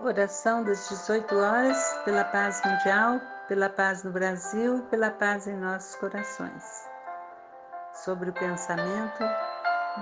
Oração das 18 horas pela paz mundial, pela paz no Brasil, pela paz em nossos corações. Sobre o pensamento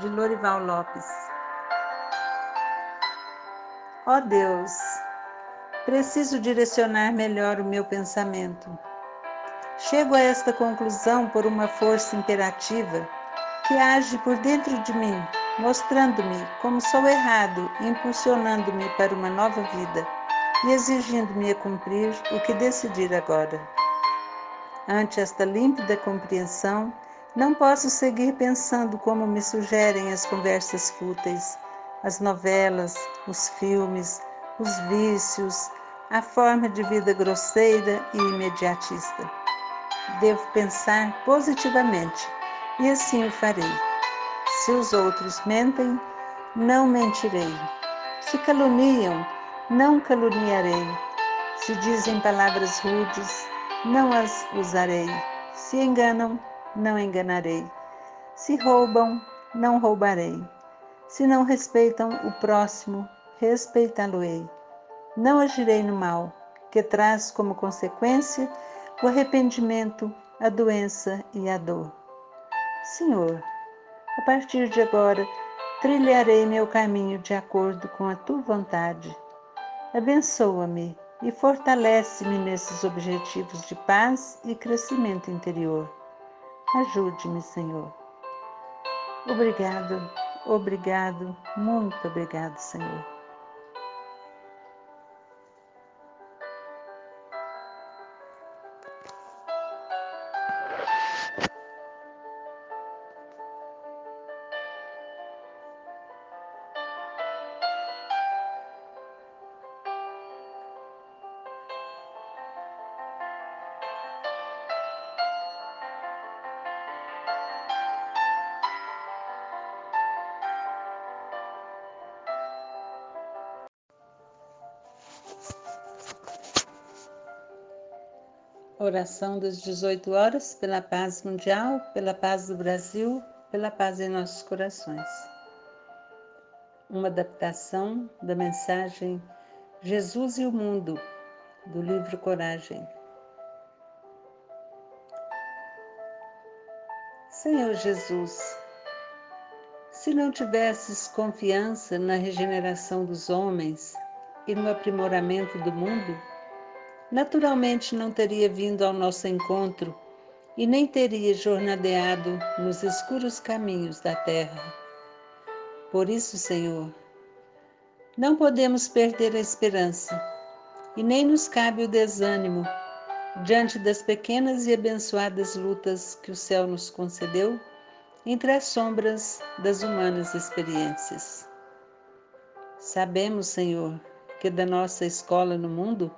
de Lorival Lopes. Ó oh Deus, preciso direcionar melhor o meu pensamento. Chego a esta conclusão por uma força imperativa que age por dentro de mim mostrando-me como sou errado, impulsionando-me para uma nova vida e exigindo-me a cumprir o que decidir agora. Ante esta límpida compreensão, não posso seguir pensando como me sugerem as conversas fúteis, as novelas, os filmes, os vícios, a forma de vida grosseira e imediatista. Devo pensar positivamente e assim o farei. Se os outros mentem, não mentirei. Se caluniam, não caluniarei. Se dizem palavras rudes, não as usarei. Se enganam, não enganarei. Se roubam, não roubarei. Se não respeitam o próximo, respeitá-lo-ei. Não agirei no mal, que traz como consequência o arrependimento, a doença e a dor. Senhor, a partir de agora, trilharei meu caminho de acordo com a tua vontade. Abençoa-me e fortalece-me nesses objetivos de paz e crescimento interior. Ajude-me, Senhor. Obrigado, obrigado, muito obrigado, Senhor. Oração das 18 horas pela paz mundial, pela paz do Brasil, pela paz em nossos corações. Uma adaptação da mensagem Jesus e o Mundo, do livro Coragem. Senhor Jesus, se não tivesses confiança na regeneração dos homens e no aprimoramento do mundo, naturalmente não teria vindo ao nosso encontro e nem teria jornadeado nos escuros caminhos da terra. Por isso, Senhor, não podemos perder a esperança e nem nos cabe o desânimo diante das pequenas e abençoadas lutas que o céu nos concedeu entre as sombras das humanas experiências. Sabemos, Senhor, que da nossa escola no mundo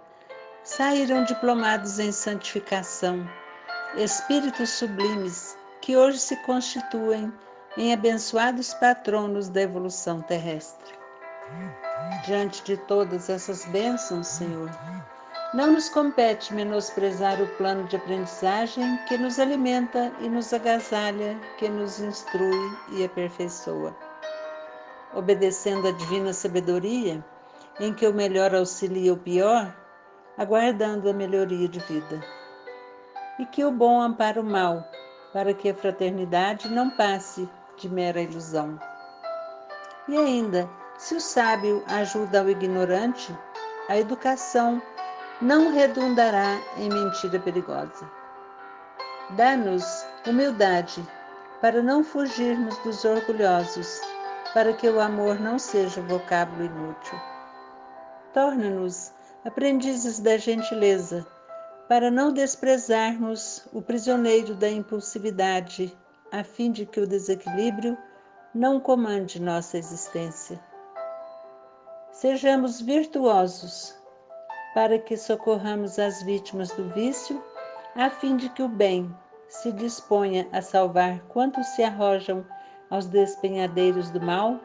saíram diplomados em santificação, espíritos sublimes que hoje se constituem em abençoados patronos da evolução terrestre. Diante de todas essas bênçãos, Senhor, não nos compete menosprezar o plano de aprendizagem que nos alimenta e nos agasalha, que nos instrui e aperfeiçoa. Obedecendo à divina sabedoria, em que o melhor auxilia o pior, aguardando a melhoria de vida. E que o bom ampara o mal, para que a fraternidade não passe de mera ilusão. E ainda, se o sábio ajuda ao ignorante, a educação não redundará em mentira perigosa. Dá-nos humildade para não fugirmos dos orgulhosos, para que o amor não seja vocábulo inútil. Torna-nos aprendizes da gentileza, para não desprezarmos o prisioneiro da impulsividade, a fim de que o desequilíbrio não comande nossa existência. Sejamos virtuosos, para que socorramos as vítimas do vício, a fim de que o bem se disponha a salvar quantos se arrojam aos despenhadeiros do mal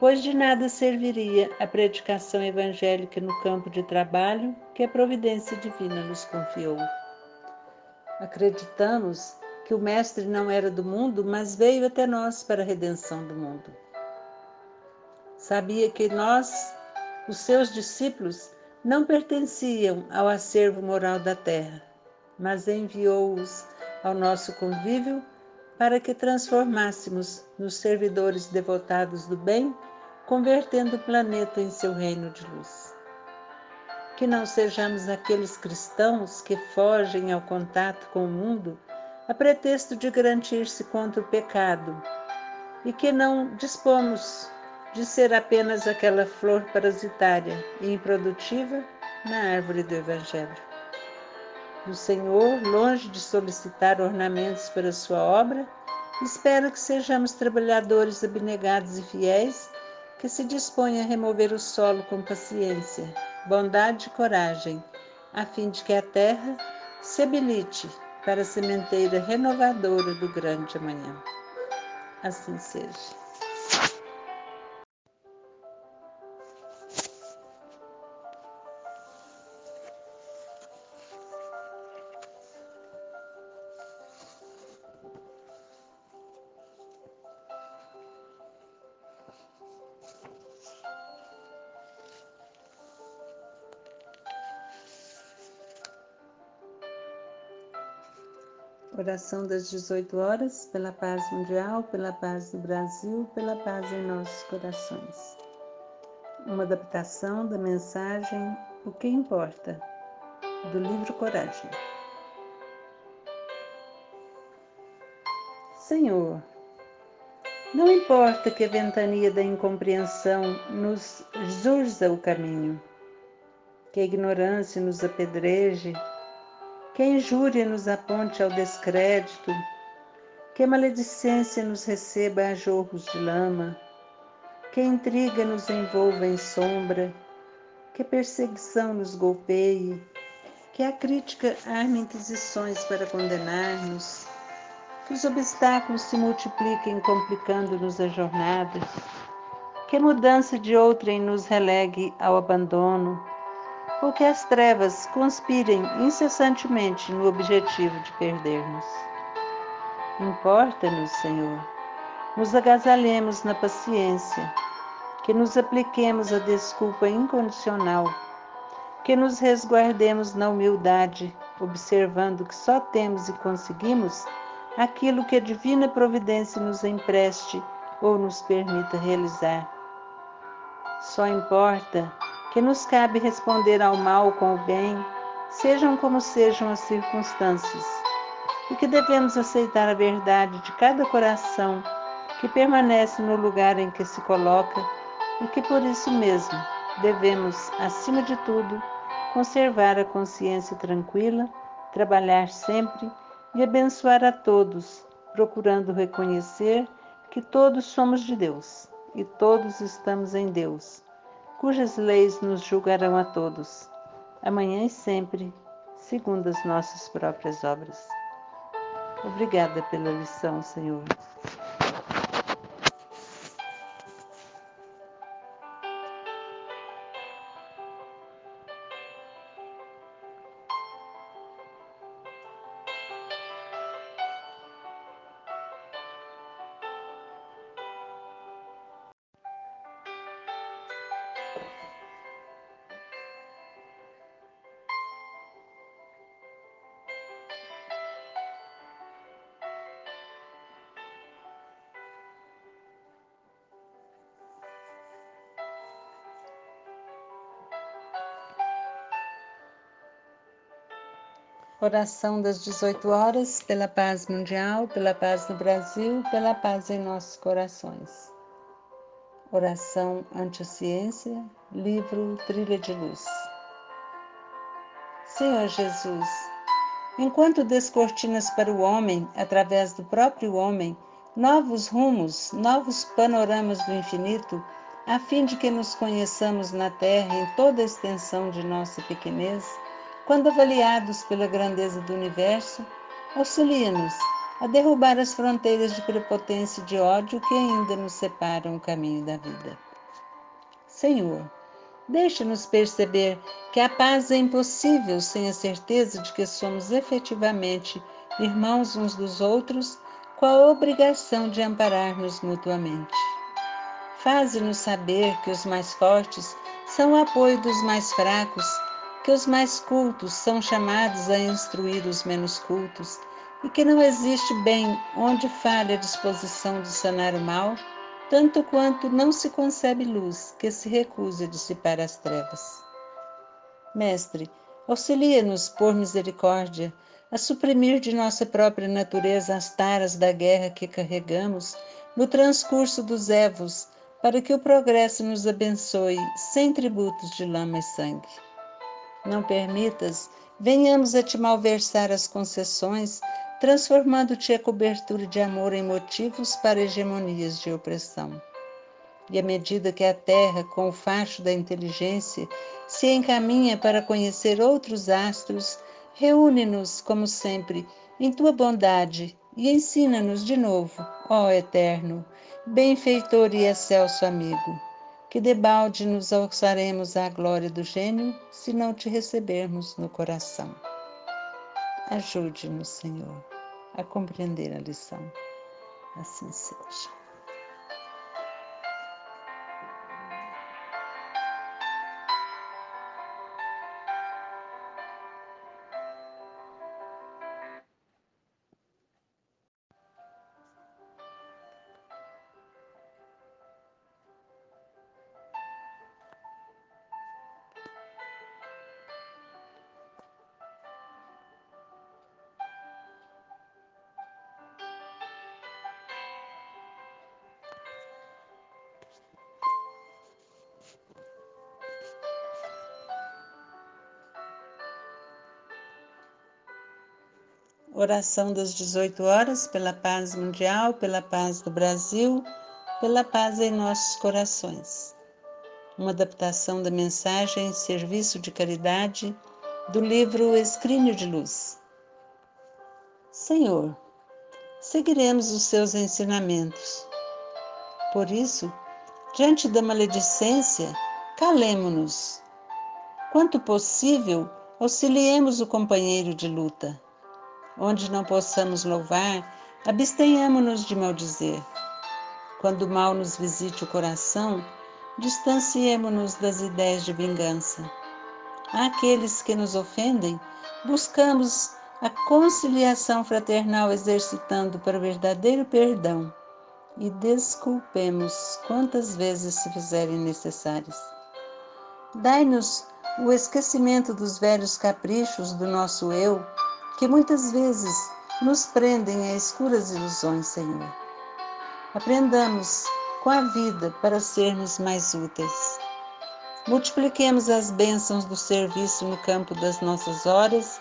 pois de nada serviria a predicação evangélica no campo de trabalho que a providência divina nos confiou. Acreditamos que o Mestre não era do mundo, mas veio até nós para a redenção do mundo. Sabia que nós os seus discípulos não pertenciam ao acervo moral da terra, mas enviou-os ao nosso convívio para que transformássemos nos servidores devotados do bem, convertendo o planeta em seu reino de luz. Que não sejamos aqueles cristãos que fogem ao contato com o mundo a pretexto de garantir-se contra o pecado e que não dispomos de ser apenas aquela flor parasitária e improdutiva na árvore do Evangelho. O Senhor, longe de solicitar ornamentos para sua obra, espera que sejamos trabalhadores abnegados e fiéis que se dispõem a remover o solo com paciência, bondade e coragem, a fim de que a terra se habilite para a sementeira renovadora do grande amanhã. Assim seja. Oração das 18 horas, pela paz mundial, pela paz do Brasil, pela paz em nossos corações. Uma adaptação da mensagem O que importa, do livro Coragem. Senhor, não importa que a ventania da incompreensão nos zurza o caminho, que a ignorância nos apedreje que injúria nos aponte ao descrédito, que maledicência nos receba a jorros de lama, que intriga nos envolva em sombra, que perseguição nos golpeie, que a crítica arme inquisições para condenar-nos, que os obstáculos se multipliquem complicando-nos a jornada, que a mudança de outrem nos relegue ao abandono, ou que as trevas conspirem incessantemente no objetivo de perder-nos. Importa-nos, Senhor, nos agasalhemos na paciência, que nos apliquemos a desculpa incondicional, que nos resguardemos na humildade, observando que só temos e conseguimos aquilo que a divina providência nos empreste ou nos permita realizar. Só importa que nos cabe responder ao mal com o bem, sejam como sejam as circunstâncias, e que devemos aceitar a verdade de cada coração que permanece no lugar em que se coloca e que por isso mesmo devemos, acima de tudo, conservar a consciência tranquila, trabalhar sempre e abençoar a todos, procurando reconhecer que todos somos de Deus e todos estamos em Deus cujas leis nos julgarão a todos, amanhã e sempre, segundo as nossas próprias obras. Obrigada pela lição, Senhor. Oração das 18 horas, pela paz mundial, pela paz no Brasil, pela paz em nossos corações. Oração anti-ciência, livro Trilha de Luz. Senhor Jesus, enquanto descortinas para o homem, através do próprio homem, novos rumos, novos panoramas do infinito, a fim de que nos conheçamos na terra em toda a extensão de nossa pequenez, quando avaliados pela grandeza do universo, auxilia-nos a derrubar as fronteiras de prepotência e de ódio que ainda nos separam o caminho da vida. Senhor, deixa-nos perceber que a paz é impossível sem a certeza de que somos efetivamente irmãos uns dos outros, com a obrigação de amparar-nos mutuamente. Faze-nos saber que os mais fortes são o apoio dos mais fracos, que os mais cultos são chamados a instruir os menos cultos, e que não existe bem onde falha a disposição de sanar o mal, tanto quanto não se concebe luz que se recusa a dissipar as trevas. Mestre, auxilia-nos por misericórdia a suprimir de nossa própria natureza as taras da guerra que carregamos no transcurso dos evos, para que o progresso nos abençoe sem tributos de lama e sangue. Não permitas venhamos a te malversar as concessões transformando-te a cobertura de amor em motivos para hegemonias de opressão. E à medida que a Terra, com o facho da inteligência, se encaminha para conhecer outros astros, reúne-nos, como sempre, em tua bondade e ensina-nos de novo, ó Eterno, benfeitor e excelso amigo, que debalde nos alçaremos à glória do gênio se não te recebermos no coração. Ajude-nos, Senhor, a compreender a lição. Assim seja. Oração das 18 horas pela paz mundial, pela paz do Brasil, pela paz em nossos corações. Uma adaptação da mensagem Serviço de Caridade do livro Escrínio de Luz. Senhor, seguiremos os seus ensinamentos. Por isso, diante da maledicência, calemo-nos. Quanto possível, auxiliemos o companheiro de luta Onde não possamos louvar, abstenhamo-nos de maldizer. Quando o mal nos visite o coração, distanciemo-nos das ideias de vingança. Àqueles que nos ofendem, buscamos a conciliação fraternal exercitando para o verdadeiro perdão e desculpemos quantas vezes se fizerem necessárias. Dai-nos o esquecimento dos velhos caprichos do nosso eu que muitas vezes nos prendem a escuras ilusões, Senhor. Aprendamos com a vida para sermos mais úteis. Multipliquemos as bênçãos do serviço no campo das nossas horas,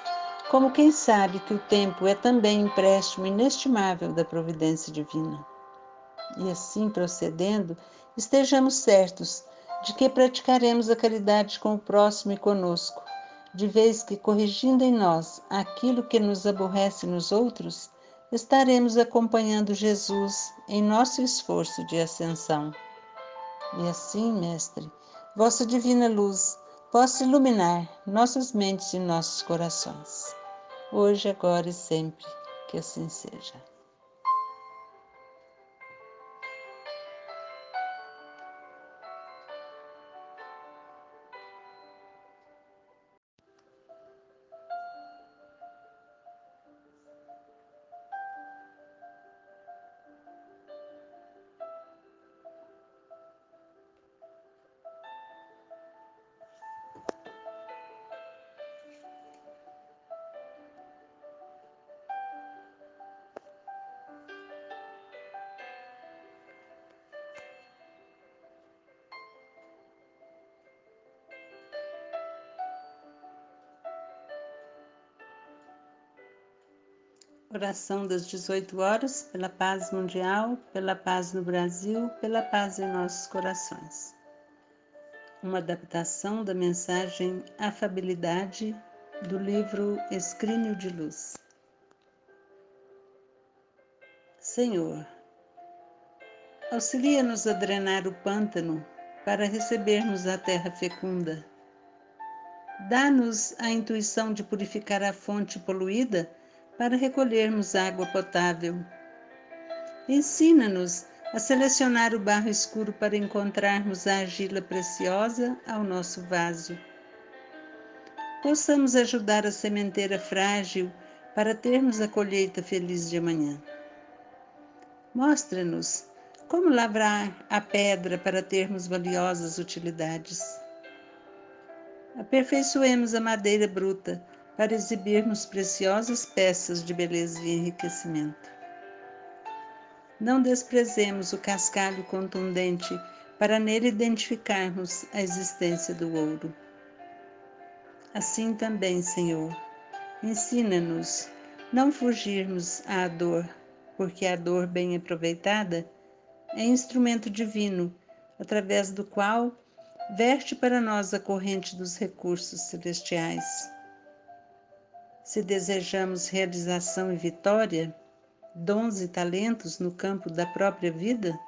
como quem sabe que o tempo é também empréstimo inestimável da providência divina. E assim procedendo, estejamos certos de que praticaremos a caridade com o próximo e conosco, de vez que, corrigindo em nós aquilo que nos aborrece nos outros, estaremos acompanhando Jesus em nosso esforço de ascensão. E assim, Mestre, vossa divina luz possa iluminar nossas mentes e nossos corações, hoje, agora e sempre, que assim seja. Oração das 18 horas, pela paz mundial, pela paz no Brasil, pela paz em nossos corações. Uma adaptação da mensagem Afabilidade do livro Escrínio de Luz. Senhor, auxilia-nos a drenar o pântano para recebermos a terra fecunda. Dá-nos a intuição de purificar a fonte poluída para recolhermos água potável. Ensina-nos a selecionar o barro escuro para encontrarmos a argila preciosa ao nosso vaso. Possamos ajudar a sementeira frágil para termos a colheita feliz de amanhã. Mostra-nos como lavrar a pedra para termos valiosas utilidades. Aperfeiçoemos a madeira bruta para exibirmos preciosas peças de beleza e enriquecimento. Não desprezemos o cascalho contundente para nele identificarmos a existência do ouro. Assim também, Senhor, ensina-nos não fugirmos à dor, porque a dor bem aproveitada é instrumento divino, através do qual verte para nós a corrente dos recursos celestiais. Se desejamos realização e vitória, dons e talentos no campo da própria vida,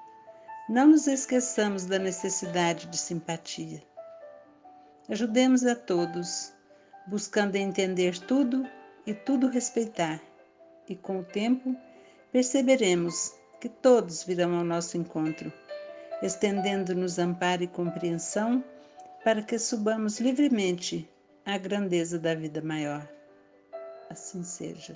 não nos esqueçamos da necessidade de simpatia. Ajudemos a todos, buscando entender tudo e tudo respeitar, e com o tempo perceberemos que todos virão ao nosso encontro, estendendo-nos amparo e compreensão para que subamos livremente à grandeza da vida maior. Assim seja.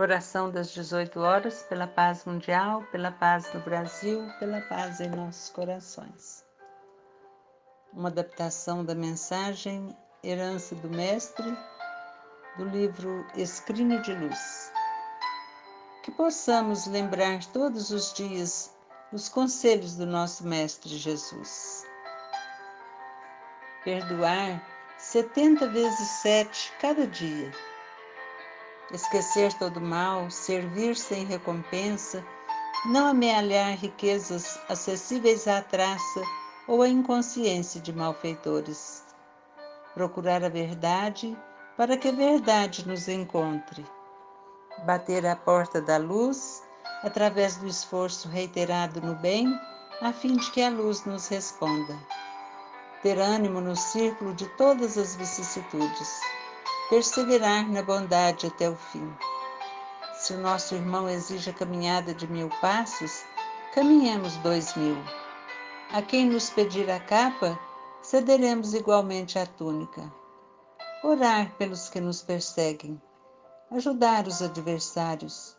Oração das 18 horas pela paz mundial, pela paz no Brasil, pela paz em nossos corações. Uma adaptação da mensagem Herança do Mestre, do livro Escrine de Luz. Que possamos lembrar todos os dias os conselhos do nosso Mestre Jesus. Perdoar 70 vezes sete cada dia esquecer todo mal, servir sem recompensa, não amealhar riquezas acessíveis à traça ou à inconsciência de malfeitores. Procurar a verdade para que a verdade nos encontre. Bater à porta da luz através do esforço reiterado no bem, a fim de que a luz nos responda. Ter ânimo no círculo de todas as vicissitudes perseverar na bondade até o fim. Se o nosso irmão exige a caminhada de mil passos, caminhemos dois mil. A quem nos pedir a capa, cederemos igualmente a túnica. Orar pelos que nos perseguem, ajudar os adversários,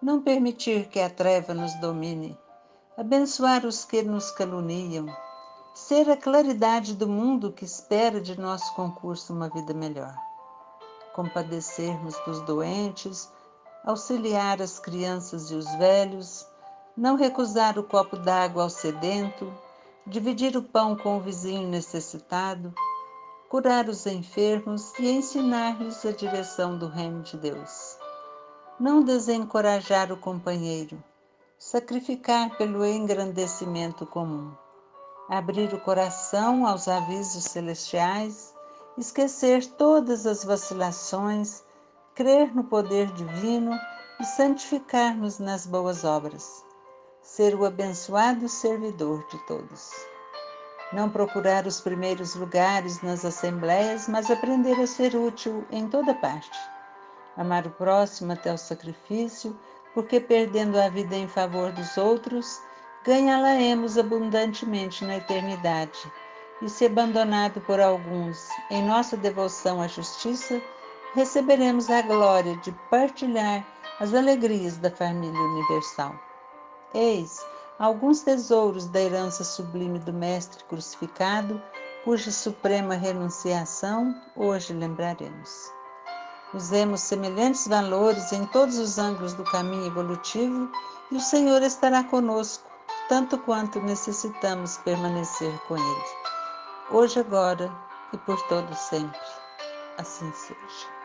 não permitir que a treva nos domine, abençoar os que nos caluniam, ser a claridade do mundo que espera de nosso concurso uma vida melhor compadecermos dos doentes, auxiliar as crianças e os velhos, não recusar o copo d'água ao sedento, dividir o pão com o vizinho necessitado, curar os enfermos e ensinar-lhes a direção do reino de Deus. Não desencorajar o companheiro, sacrificar pelo engrandecimento comum, abrir o coração aos avisos celestiais esquecer todas as vacilações, crer no poder divino e santificar-nos nas boas obras, ser o abençoado servidor de todos. Não procurar os primeiros lugares nas assembleias, mas aprender a ser útil em toda parte. Amar o próximo até o sacrifício, porque perdendo a vida em favor dos outros, ganhá-la-emos abundantemente na eternidade e se abandonado por alguns em nossa devoção à justiça, receberemos a glória de partilhar as alegrias da família universal. Eis, alguns tesouros da herança sublime do Mestre crucificado, cuja suprema renunciação hoje lembraremos. Usemos semelhantes valores em todos os ângulos do caminho evolutivo e o Senhor estará conosco, tanto quanto necessitamos permanecer com Ele. Hoje, agora e por todo sempre. Assim seja.